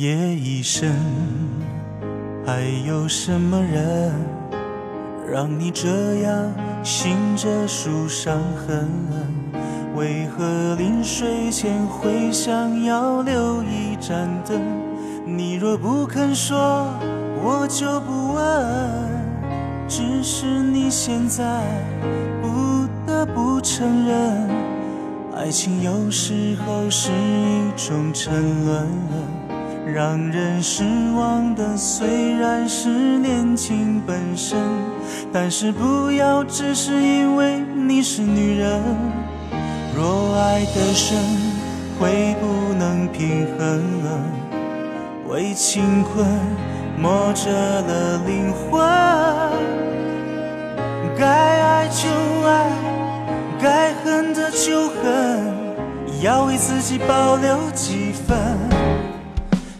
夜已深，还有什么人让你这样醒着数伤痕？为何临睡前会想要留一盏灯？你若不肯说，我就不问。只是你现在不得不承认，爱情有时候是一种沉沦，让人失望的虽然是年轻本身，但是不要只是因为你是女人。若爱得深，会不能平衡，为情困磨折了灵魂。该爱就爱，该恨的就恨，要为自己保留几分。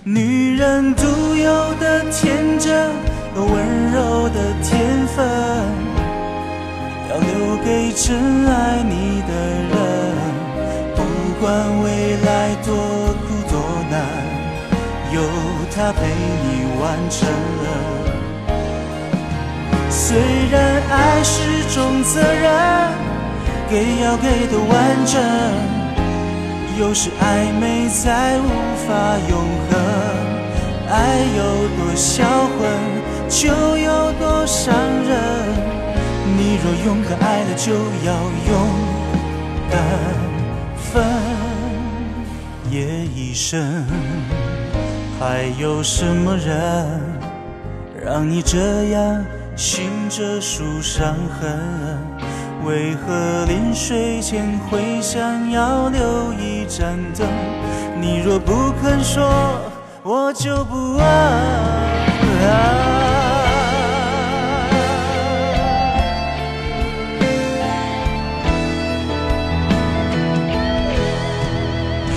女人独有的天真和温柔的天分，要留给真爱你的人。不管未来多苦多难，有他陪你完成。虽然爱是种责任，给要给的完整，有时暧昧再无法永恒。爱有多销魂，就有多伤人。你若勇敢爱了，就要勇敢分。夜已深，还有什么人让你这样？醒着数伤痕，为何临睡前会想要留一盏灯？你若不肯说，我就不问。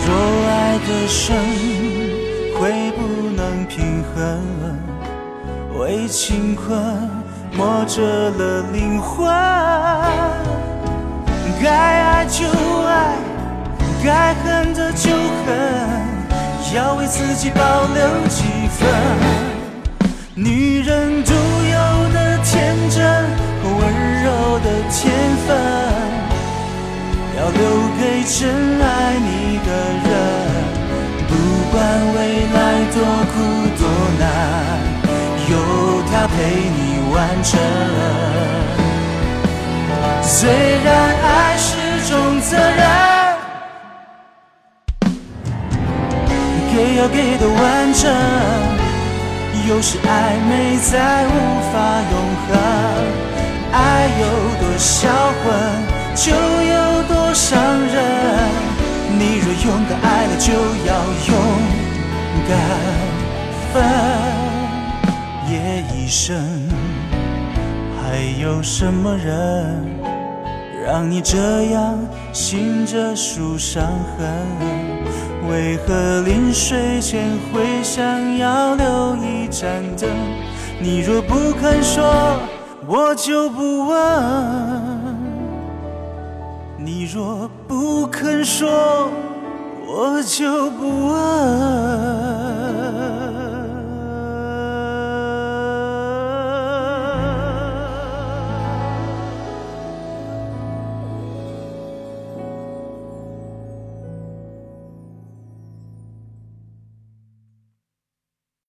若爱的深，会不能平衡，为情困。磨折了灵魂，该爱就爱，该恨的就恨，要为自己保留几分。女人独有的天真和温柔的天分，要留给真爱你的人。不管未来多苦多难，有他陪你。完成。虽然爱是种责任，给要给的完整，有时暧昧再无法永恒。爱有多销魂，就有多伤人。你若勇敢爱了，就要勇敢分。夜已深。还有什么人让你这样醒着数伤痕？为何临睡前会想要留一盏灯？你若不肯说，我就不问。你若不肯说，我就不问。